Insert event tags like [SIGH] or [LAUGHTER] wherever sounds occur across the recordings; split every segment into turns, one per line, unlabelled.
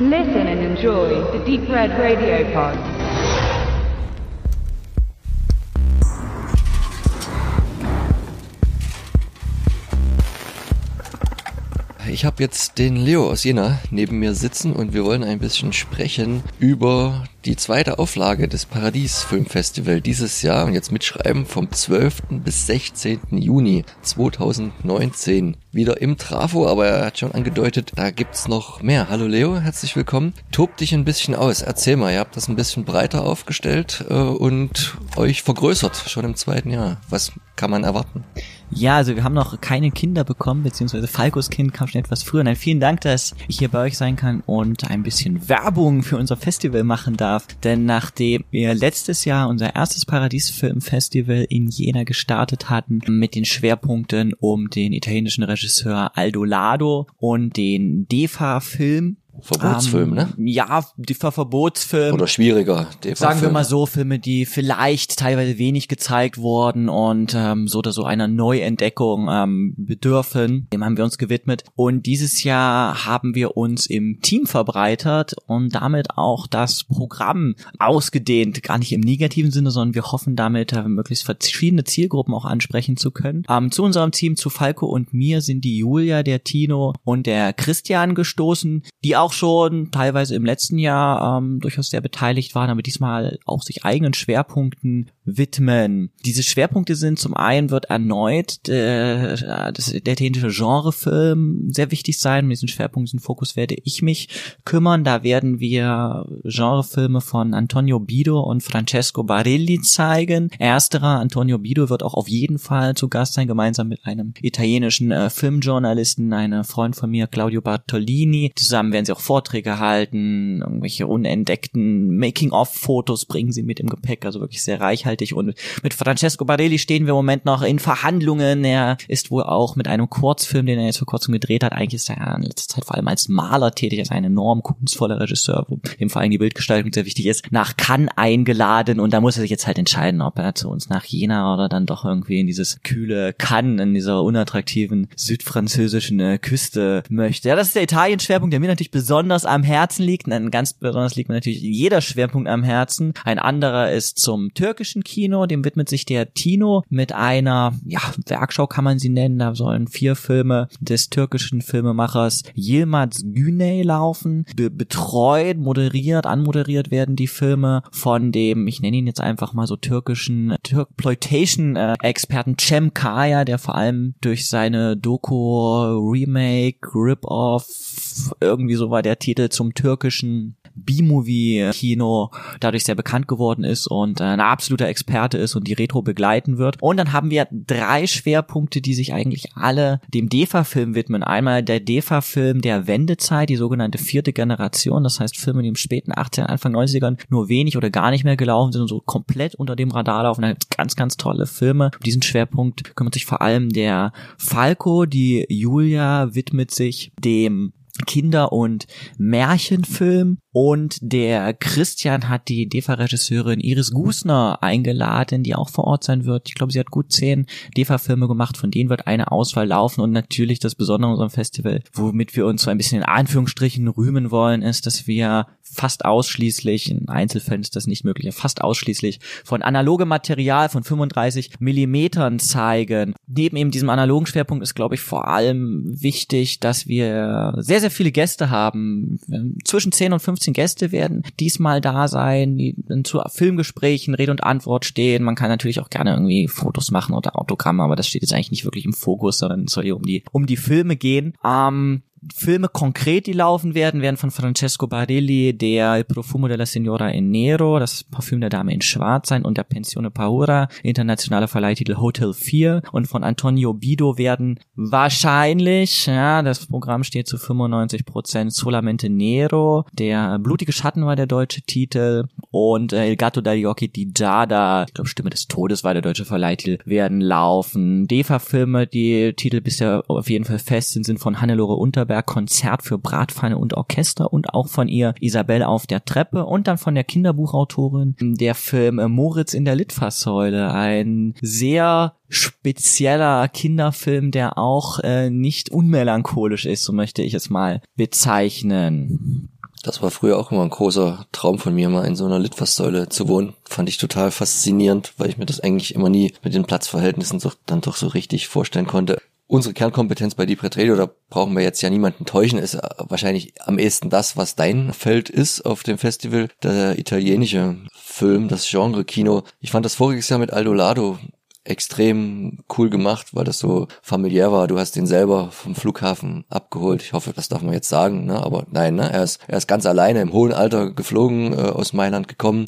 Listen and enjoy the Deep Red Radio Pod.
Ich habe jetzt den Leo aus Jena neben mir sitzen und wir wollen ein bisschen sprechen über die zweite Auflage des Paradies Filmfestival dieses Jahr und jetzt mitschreiben vom 12. bis 16. Juni 2019. Wieder im Trafo, aber er hat schon angedeutet, da gibt's noch mehr. Hallo Leo, herzlich willkommen. Tob dich ein bisschen aus. Erzähl mal, ihr habt das ein bisschen breiter aufgestellt äh, und euch vergrößert schon im zweiten Jahr. Was kann man erwarten?
Ja, also wir haben noch keine Kinder bekommen, beziehungsweise Falkos Kind kam schon etwas früher. Nein, vielen Dank, dass ich hier bei euch sein kann und ein bisschen Werbung für unser Festival machen darf. Denn nachdem wir letztes Jahr unser erstes Paradiesfilmfestival in Jena gestartet hatten, mit den Schwerpunkten um den italienischen Regisseur Aldo Lado und den DEFA-Film,
Verbotsfilm,
ähm,
ne?
Ja, die Ver Verbotsfilm.
Oder schwieriger.
Sagen wir mal so, Filme, die vielleicht teilweise wenig gezeigt wurden und ähm, so oder so einer Neuentdeckung ähm, bedürfen. Dem haben wir uns gewidmet. Und dieses Jahr haben wir uns im Team verbreitert und damit auch das Programm ausgedehnt. Gar nicht im negativen Sinne, sondern wir hoffen damit äh, möglichst verschiedene Zielgruppen auch ansprechen zu können. Ähm, zu unserem Team, zu Falco und mir sind die Julia, der Tino und der Christian gestoßen, die auch schon teilweise im letzten Jahr ähm, durchaus sehr beteiligt waren, aber diesmal auch sich eigenen Schwerpunkten widmen. Diese Schwerpunkte sind zum einen wird erneut das, der italienische Genrefilm sehr wichtig sein. Um diesen Schwerpunkt, Fokus werde ich mich kümmern. Da werden wir Genrefilme von Antonio Bido und Francesco Barilli zeigen. Ersterer, Antonio Bido, wird auch auf jeden Fall zu Gast sein, gemeinsam mit einem italienischen äh, Filmjournalisten, einem Freund von mir, Claudio Bartolini. Zusammen werden sie auch Vorträge halten, irgendwelche unentdeckten Making-of-Fotos bringen sie mit im Gepäck, also wirklich sehr reichhaltig. Und mit Francesco Barelli stehen wir im Moment noch in Verhandlungen. Er ist wohl auch mit einem Kurzfilm, den er jetzt vor kurzem gedreht hat, eigentlich ist er in letzter Zeit vor allem als Maler tätig, als ein enorm kunstvoller Regisseur, wo ihm vor allem die Bildgestaltung sehr wichtig ist, nach Cannes eingeladen und da muss er sich jetzt halt entscheiden, ob er zu uns nach Jena oder dann doch irgendwie in dieses kühle Cannes, in dieser unattraktiven südfranzösischen äh, Küste möchte. Ja, das ist der Italien-Schwerpunkt, der mir natürlich besonders am Herzen liegt. Ein ganz besonders liegt mir natürlich jeder Schwerpunkt am Herzen. Ein anderer ist zum türkischen Kino, dem widmet sich der Tino mit einer, ja, Werkschau kann man sie nennen. Da sollen vier Filme des türkischen Filmemachers Yilmaz Güney laufen. Be betreut, moderiert, anmoderiert werden die Filme von dem, ich nenne ihn jetzt einfach mal so türkischen Türkploitation-Experten Cem Kaya, der vor allem durch seine Doku, Remake, Rip-Off, irgendwie so war der Titel zum türkischen B-Movie-Kino dadurch sehr bekannt geworden ist und ein absoluter Experte ist und die Retro begleiten wird. Und dann haben wir drei Schwerpunkte, die sich eigentlich alle dem DEFA-Film widmen. Einmal der DEFA-Film der Wendezeit, die sogenannte vierte Generation, das heißt Filme, die im späten 18, Anfang 90ern nur wenig oder gar nicht mehr gelaufen sind und so komplett unter dem Radar laufen. Da gibt's ganz, ganz tolle Filme. Um diesen Schwerpunkt kümmert sich vor allem der Falco, die Julia widmet sich dem Kinder- und Märchenfilm und der Christian hat die DEFA-Regisseurin Iris Gusner eingeladen, die auch vor Ort sein wird. Ich glaube, sie hat gut zehn DEFA-Filme gemacht, von denen wird eine Auswahl laufen und natürlich das Besondere an unserem Festival, womit wir uns so ein bisschen in Anführungsstrichen rühmen wollen, ist, dass wir fast ausschließlich, in Einzelfällen ist das nicht möglich, fast ausschließlich von analogem Material von 35 Millimetern zeigen. Neben eben diesem analogen Schwerpunkt ist, glaube ich, vor allem wichtig, dass wir sehr, sehr viele Gäste haben. Zwischen 10 und 15 Gäste werden diesmal da sein, die zu Filmgesprächen Rede und Antwort stehen. Man kann natürlich auch gerne irgendwie Fotos machen oder Autogramme, aber das steht jetzt eigentlich nicht wirklich im Fokus, sondern es soll hier um die, um die Filme gehen. Ähm, Filme konkret, die laufen werden, werden von Francesco Barilli der Il Profumo della Signora in Nero, das Parfüm der Dame in Schwarz sein und der Pensione Paura, internationaler Verleihtitel Hotel 4 und von Antonio Bido werden wahrscheinlich, ja, das Programm steht zu 95 Prozent Solamente Nero, der Blutige Schatten war der deutsche Titel und äh, Il Gatto dagli Occhi di Giada, ich glaube Stimme des Todes war der deutsche Verleihtitel, werden laufen. DEFA-Filme, die Titel bisher auf jeden Fall fest sind, sind von Hannelore Unterberg Konzert für Bratpfanne und Orchester und auch von ihr Isabelle auf der Treppe und dann von der Kinderbuchautorin der Film Moritz in der Litfaßsäule, ein sehr spezieller Kinderfilm, der auch äh, nicht unmelancholisch ist, so möchte ich es mal bezeichnen.
Das war früher auch immer ein großer Traum von mir, mal in so einer Litfaßsäule zu wohnen. Fand ich total faszinierend, weil ich mir das eigentlich immer nie mit den Platzverhältnissen doch, dann doch so richtig vorstellen konnte. Unsere Kernkompetenz bei Deep Radio, da brauchen wir jetzt ja niemanden täuschen, ist wahrscheinlich am ehesten das, was dein Feld ist auf dem Festival, der italienische Film, das Genre Kino. Ich fand das voriges Jahr mit Aldo Lado extrem cool gemacht, weil das so familiär war. Du hast ihn selber vom Flughafen abgeholt. Ich hoffe, das darf man jetzt sagen, ne? aber nein, ne? er, ist, er ist ganz alleine im hohen Alter geflogen, äh, aus Mailand gekommen,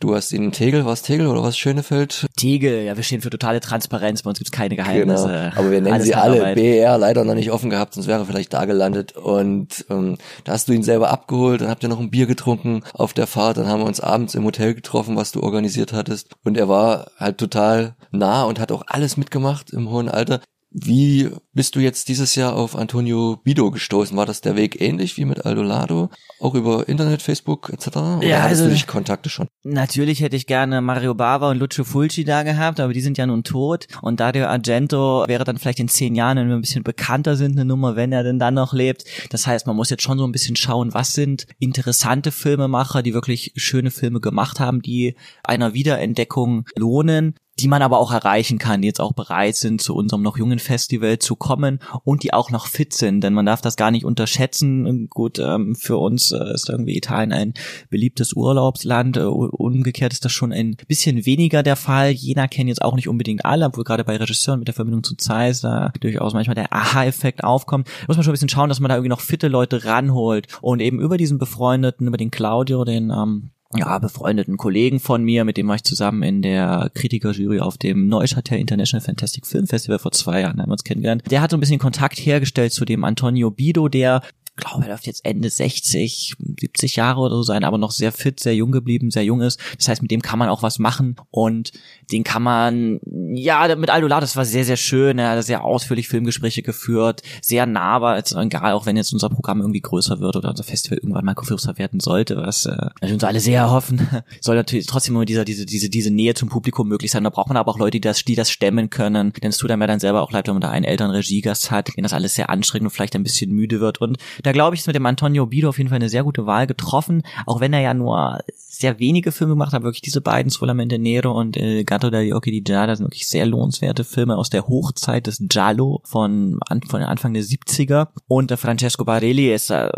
Du hast ihn in Tegel, was Tegel oder was Schönefeld?
Tegel, ja, wir stehen für totale Transparenz, bei uns gibt's keine Geheimnisse.
Genau. Aber wir nennen sie alle BER, leider noch nicht offen gehabt, sonst wäre er vielleicht da gelandet. Und ähm, da hast du ihn selber abgeholt, dann habt ihr noch ein Bier getrunken auf der Fahrt, dann haben wir uns abends im Hotel getroffen, was du organisiert hattest. Und er war halt total nah und hat auch alles mitgemacht im hohen Alter. Wie bist du jetzt dieses Jahr auf Antonio Bido gestoßen? War das der Weg ähnlich wie mit Aldo Lado? Auch über Internet, Facebook etc.? Oder ja, hattest also, du dich Kontakte schon?
Natürlich hätte ich gerne Mario Bava und Lucio Fulci da gehabt, aber die sind ja nun tot. Und Dario Argento wäre dann vielleicht in zehn Jahren, wenn wir ein bisschen bekannter sind, eine Nummer, wenn er denn dann noch lebt. Das heißt, man muss jetzt schon so ein bisschen schauen, was sind interessante Filmemacher, die wirklich schöne Filme gemacht haben, die einer Wiederentdeckung lohnen die man aber auch erreichen kann, die jetzt auch bereit sind, zu unserem noch jungen Festival zu kommen und die auch noch fit sind, denn man darf das gar nicht unterschätzen. Gut, ähm, für uns äh, ist irgendwie Italien ein beliebtes Urlaubsland, äh, umgekehrt ist das schon ein bisschen weniger der Fall. Jena kennen jetzt auch nicht unbedingt alle, obwohl gerade bei Regisseuren mit der Verbindung zu Zeiss da durchaus manchmal der Aha-Effekt aufkommt. Da muss man schon ein bisschen schauen, dass man da irgendwie noch fitte Leute ranholt und eben über diesen befreundeten, über den Claudio, den ähm, ja, befreundeten Kollegen von mir, mit dem war ich zusammen in der Kritikerjury auf dem Neuchâtel International Fantastic Film Festival vor zwei Jahren, haben wir uns kennengelernt. Der hat so ein bisschen Kontakt hergestellt zu dem Antonio Bido, der glaube, er dürfte jetzt Ende 60, 70 Jahre oder so sein, aber noch sehr fit, sehr jung geblieben, sehr jung ist. Das heißt, mit dem kann man auch was machen und den kann man, ja, mit Aldola, das war sehr, sehr schön. Er hat sehr ausführlich Filmgespräche geführt, sehr nah war, also egal, auch wenn jetzt unser Programm irgendwie größer wird oder unser Festival irgendwann mal größer werden sollte, was äh, wir uns alle sehr hoffen, [LAUGHS] soll natürlich trotzdem immer dieser, diese, diese, diese Nähe zum Publikum möglich sein. Da braucht man aber auch Leute, die das, die das stemmen können. Denn es tut einem ja dann selber auch leid, wenn man da einen älteren Regiegast hat, den das alles sehr anstrengend und vielleicht ein bisschen müde wird. Und da glaube ich, ist mit dem Antonio Bido auf jeden Fall eine sehr gute Wahl getroffen, auch wenn er ja nur sehr wenige Filme gemacht hat, wirklich diese beiden, Solamente Nero und El Gato dagli Occhi di Giada, sind wirklich sehr lohnenswerte Filme aus der Hochzeit des Giallo von, von Anfang der 70er. Und äh, Francesco Barelli ist äh,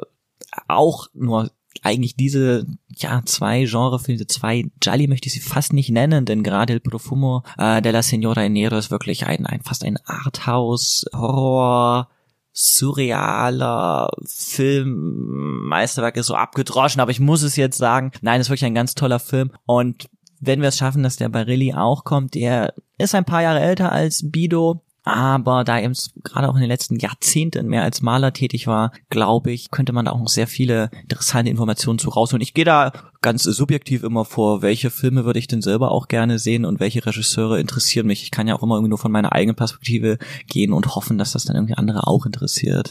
auch nur eigentlich diese ja zwei Genrefilme, zwei Gialli möchte ich sie fast nicht nennen, denn gerade El Profumo äh, della Signora Nero ist wirklich ein, ein fast ein Arthouse Horror surrealer Film, Meisterwerk ist so abgedroschen, aber ich muss es jetzt sagen, nein, ist wirklich ein ganz toller Film und wenn wir es schaffen, dass der Barilli auch kommt, der ist ein paar Jahre älter als Bido, aber da er gerade auch in den letzten Jahrzehnten mehr als Maler tätig war, glaube ich, könnte man da auch noch sehr viele interessante Informationen zu rausholen. Ich gehe da ganz subjektiv immer vor, welche Filme würde ich denn selber auch gerne sehen und welche Regisseure interessieren mich. Ich kann ja auch immer irgendwie nur von meiner eigenen Perspektive gehen und hoffen, dass das dann irgendwie andere auch interessiert.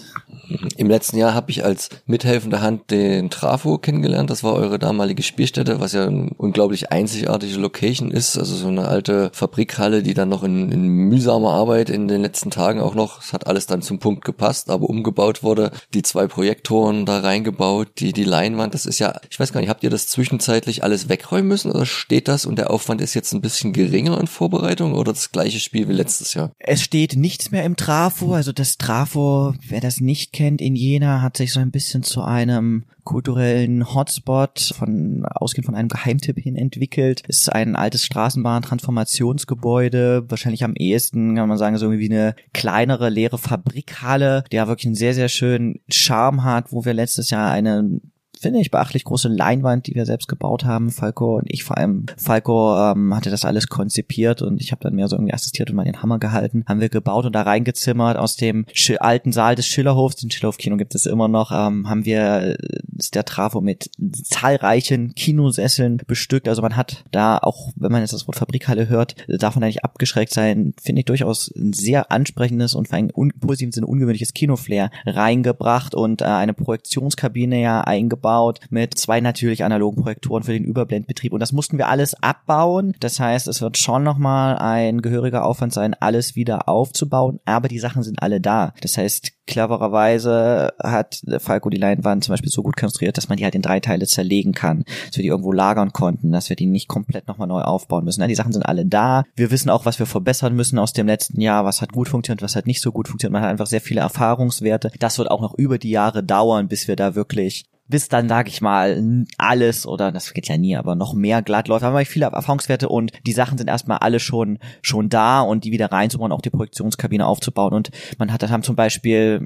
Im letzten Jahr habe ich als mithelfende Hand den Trafo kennengelernt. Das war eure damalige Spielstätte, was ja eine unglaublich einzigartige Location ist. Also so eine alte Fabrikhalle, die dann noch in, in mühsamer Arbeit in den letzten Tagen auch noch, es hat alles dann zum Punkt gepasst, aber umgebaut wurde. Die zwei Projektoren da reingebaut, die, die Leinwand, das ist ja, ich weiß gar nicht, habt ihr das zwischenzeitlich alles wegräumen müssen oder steht das und der Aufwand ist jetzt ein bisschen geringer in Vorbereitung oder das gleiche Spiel wie letztes Jahr?
Es steht nichts mehr im Trafo, also das Trafo, wer das nicht kennt, in Jena hat sich so ein bisschen zu einem kulturellen Hotspot von ausgehend von einem Geheimtipp hin entwickelt. Ist ein altes Straßenbahn-Transformationsgebäude, wahrscheinlich am ehesten kann man sagen so wie eine kleinere leere Fabrikhalle, der wirklich einen sehr sehr schönen Charme hat, wo wir letztes Jahr eine finde ich, beachtlich große Leinwand, die wir selbst gebaut haben. Falco und ich vor allem. Falco ähm, hatte das alles konzipiert und ich habe dann mehr so irgendwie assistiert und mal den Hammer gehalten. Haben wir gebaut und da reingezimmert aus dem alten Saal des Schillerhofs, den Schillerhof-Kino gibt es immer noch, ähm, haben wir äh, ist der Trafo mit zahlreichen Kinosesseln bestückt. Also man hat da auch, wenn man jetzt das Wort Fabrikhalle hört, darf man da nicht abgeschreckt sein. Finde ich durchaus ein sehr ansprechendes und für einen un positiven Sinne ungewöhnliches Kinoflair reingebracht und äh, eine Projektionskabine ja eingebaut aufgebaut mit zwei natürlich analogen Projektoren für den Überblendbetrieb und das mussten wir alles abbauen. Das heißt, es wird schon nochmal ein gehöriger Aufwand sein, alles wieder aufzubauen, aber die Sachen sind alle da. Das heißt, clevererweise hat Falco die Leinwand zum Beispiel so gut konstruiert, dass man die halt in drei Teile zerlegen kann, dass wir die irgendwo lagern konnten, dass wir die nicht komplett nochmal neu aufbauen müssen. Die Sachen sind alle da. Wir wissen auch, was wir verbessern müssen aus dem letzten Jahr, was hat gut funktioniert, was hat nicht so gut funktioniert. Man hat einfach sehr viele Erfahrungswerte. Das wird auch noch über die Jahre dauern, bis wir da wirklich bis dann, sag ich mal, alles oder das geht ja nie, aber noch mehr glatt läuft. Haben wir viele Erfahrungswerte und die Sachen sind erstmal alle schon schon da und die wieder reinzubauen, auch die Projektionskabine aufzubauen. Und man hat, haben zum Beispiel,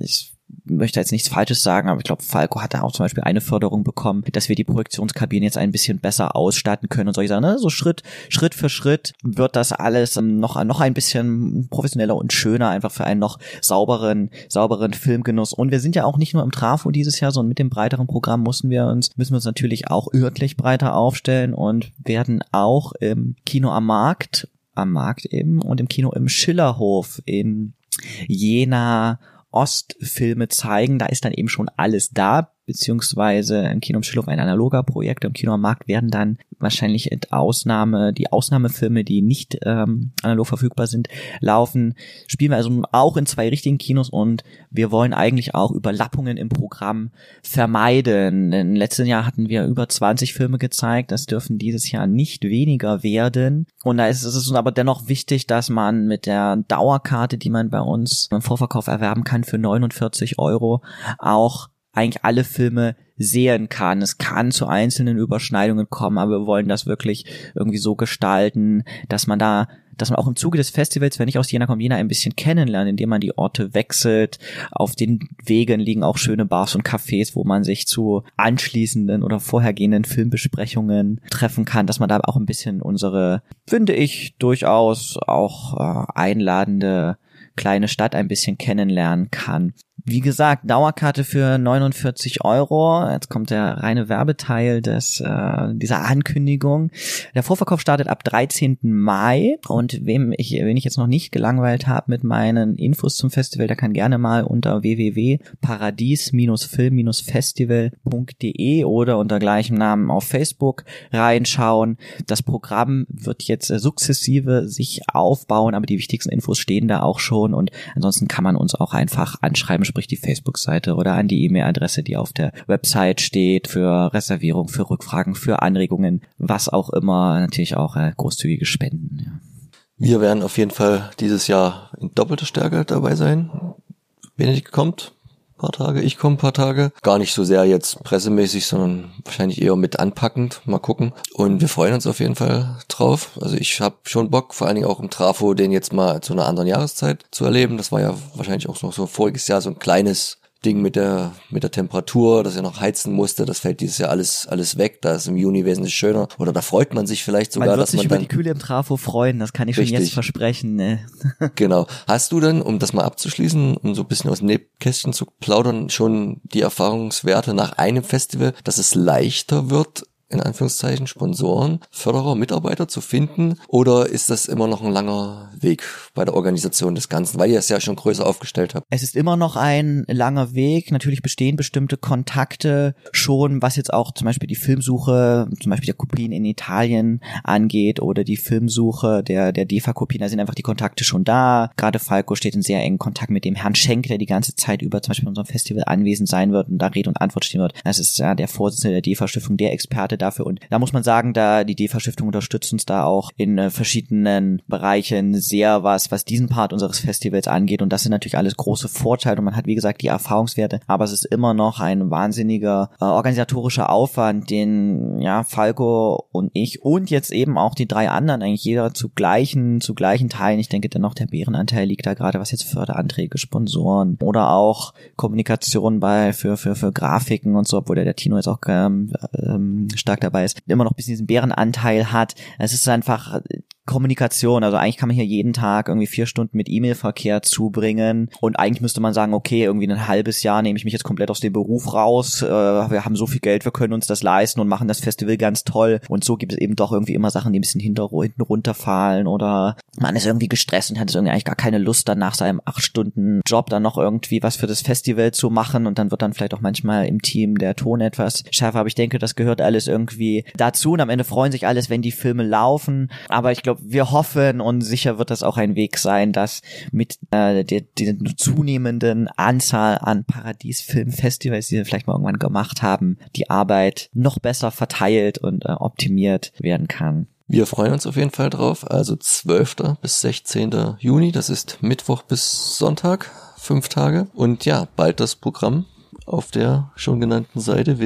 ich möchte jetzt nichts Falsches sagen, aber ich glaube, Falco hat da auch zum Beispiel eine Förderung bekommen, dass wir die Projektionskabine jetzt ein bisschen besser ausstatten können und solche Sachen. Ne? So Schritt, Schritt für Schritt wird das alles noch, noch ein bisschen professioneller und schöner, einfach für einen noch sauberen, sauberen Filmgenuss. Und wir sind ja auch nicht nur im Trafo dieses Jahr, sondern mit dem breiteren Programm mussten wir uns, müssen wir uns natürlich auch örtlich breiter aufstellen und werden auch im Kino am Markt, am Markt eben und im Kino im Schillerhof in Jena Ostfilme zeigen. Da ist dann eben schon alles da beziehungsweise im Kino im Schillow ein analoger Projekt. Im Kino am Markt werden dann wahrscheinlich Ausnahme, die Ausnahmefilme, die nicht ähm, analog verfügbar sind, laufen. Spielen wir also auch in zwei richtigen Kinos und wir wollen eigentlich auch Überlappungen im Programm vermeiden. Im letzten Jahr hatten wir über 20 Filme gezeigt. Das dürfen dieses Jahr nicht weniger werden. Und da ist es aber dennoch wichtig, dass man mit der Dauerkarte, die man bei uns im Vorverkauf erwerben kann für 49 Euro, auch eigentlich alle Filme sehen kann. Es kann zu einzelnen Überschneidungen kommen, aber wir wollen das wirklich irgendwie so gestalten, dass man da, dass man auch im Zuge des Festivals, wenn ich aus Jena komme, Jena ein bisschen kennenlernt, indem man die Orte wechselt. Auf den Wegen liegen auch schöne Bars und Cafés, wo man sich zu anschließenden oder vorhergehenden Filmbesprechungen treffen kann, dass man da auch ein bisschen unsere, finde ich, durchaus auch äh, einladende kleine Stadt ein bisschen kennenlernen kann. Wie gesagt, Dauerkarte für 49 Euro. Jetzt kommt der reine Werbeteil des, äh, dieser Ankündigung. Der Vorverkauf startet ab 13. Mai und wem ich, wen ich jetzt noch nicht gelangweilt habe mit meinen Infos zum Festival, der kann gerne mal unter www.paradies-film-festival.de oder unter gleichem Namen auf Facebook reinschauen. Das Programm wird jetzt äh, sukzessive sich aufbauen, aber die wichtigsten Infos stehen da auch schon und ansonsten kann man uns auch einfach anschreiben, sprich die Facebook-Seite oder an die E-Mail-Adresse, die auf der Website steht, für Reservierung, für Rückfragen, für Anregungen, was auch immer, natürlich auch äh, großzügige Spenden. Ja.
Wir werden auf jeden Fall dieses Jahr in doppelter Stärke dabei sein. Benedikt kommt, paar Tage, ich komme paar Tage. Gar nicht so sehr jetzt pressemäßig, sondern wahrscheinlich eher mit anpackend. Mal gucken. Und wir freuen uns auf jeden Fall drauf. Also ich habe schon Bock, vor allen Dingen auch im Trafo, den jetzt mal zu einer anderen Jahreszeit zu erleben. Das war ja wahrscheinlich auch noch so voriges Jahr so ein kleines Ding mit der, mit der Temperatur, dass er noch heizen musste, das fällt dieses Jahr alles, alles weg. Da ist im Juni wesentlich schöner. Oder da freut man sich vielleicht sogar,
man wird
dass
sich
man
über
dann,
die Kühle im Trafo freuen, das kann ich schon
Richtig.
jetzt versprechen. Ne? [LAUGHS]
Genau. Hast du denn, um das mal abzuschließen, um so ein bisschen aus dem Nebkästchen zu plaudern, schon die Erfahrungswerte nach einem Festival, dass es leichter wird, in Anführungszeichen Sponsoren, Förderer, Mitarbeiter zu finden? Oder ist das immer noch ein langer Weg bei der Organisation des Ganzen, weil ihr es ja schon größer aufgestellt habt?
Es ist immer noch ein langer Weg. Natürlich bestehen bestimmte Kontakte schon, was jetzt auch zum Beispiel die Filmsuche, zum Beispiel der Kopien in Italien angeht oder die Filmsuche der, der DEFA-Kopien. Da sind einfach die Kontakte schon da. Gerade Falco steht in sehr engen Kontakt mit dem Herrn Schenk, der die ganze Zeit über zum Beispiel in unserem Festival anwesend sein wird und da Rede und Antwort stehen wird. Das ist ja der Vorsitzende der DEFA-Stiftung, der Experte dafür. Und da muss man sagen, da die DEFA-Stiftung unterstützt uns da auch in äh, verschiedenen Bereichen sehr was, was diesen Part unseres Festivals angeht. Und das sind natürlich alles große Vorteile. Und man hat, wie gesagt, die Erfahrungswerte. Aber es ist immer noch ein wahnsinniger äh, organisatorischer Aufwand, den ja Falco und ich und jetzt eben auch die drei anderen eigentlich jeder zu gleichen, zu gleichen Teilen. Ich denke dennoch der Bärenanteil liegt da gerade, was jetzt Förderanträge, Sponsoren oder auch Kommunikation bei für für für Grafiken und so, obwohl der, der Tino jetzt auch ähm, ähm, stark dabei ist, immer noch ein bisschen diesen Bärenanteil hat. Es ist einfach Kommunikation. Also eigentlich kann man hier jeden Tag irgendwie vier Stunden mit E-Mail-Verkehr zubringen und eigentlich müsste man sagen, okay, irgendwie ein halbes Jahr nehme ich mich jetzt komplett aus dem Beruf raus. Äh, wir haben so viel Geld, wir können uns das leisten und machen das Festival ganz toll. Und so gibt es eben doch irgendwie immer Sachen, die ein bisschen hinter, hinten runterfallen oder man ist irgendwie gestresst und hat irgendwie eigentlich gar keine Lust, dann nach seinem acht Stunden Job dann noch irgendwie was für das Festival zu machen und dann wird dann vielleicht auch manchmal im Team der Ton etwas schärfer. Aber ich denke, das gehört alles irgendwie dazu und am Ende freuen sich alles, wenn die Filme laufen. Aber ich glaube, wir hoffen und sicher wird das auch ein Weg sein, dass mit äh, der, der zunehmenden Anzahl an Paradiesfilmfestivals, die wir vielleicht mal irgendwann gemacht haben, die Arbeit noch besser verteilt und äh, optimiert werden kann.
Wir freuen uns auf jeden Fall drauf. Also 12. bis 16. Juni, das ist Mittwoch bis Sonntag, fünf Tage. Und ja, bald das Programm auf der schon genannten Seite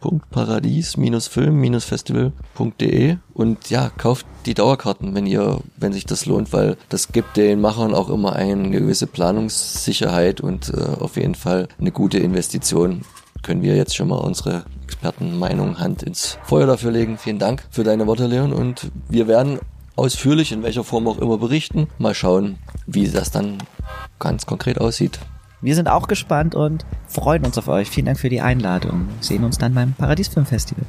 www.paradies-film-festival.de und ja, kauft die Dauerkarten, wenn ihr, wenn sich das lohnt, weil das gibt den Machern auch immer eine gewisse Planungssicherheit und äh, auf jeden Fall eine gute Investition. Können wir jetzt schon mal unsere Expertenmeinung Hand ins Feuer dafür legen. Vielen Dank für deine Worte, Leon. Und wir werden ausführlich, in welcher Form auch immer, berichten. Mal schauen, wie das dann ganz konkret aussieht.
Wir sind auch gespannt und freuen uns auf euch. Vielen Dank für die Einladung. Wir sehen uns dann beim Paradiesfilmfestival.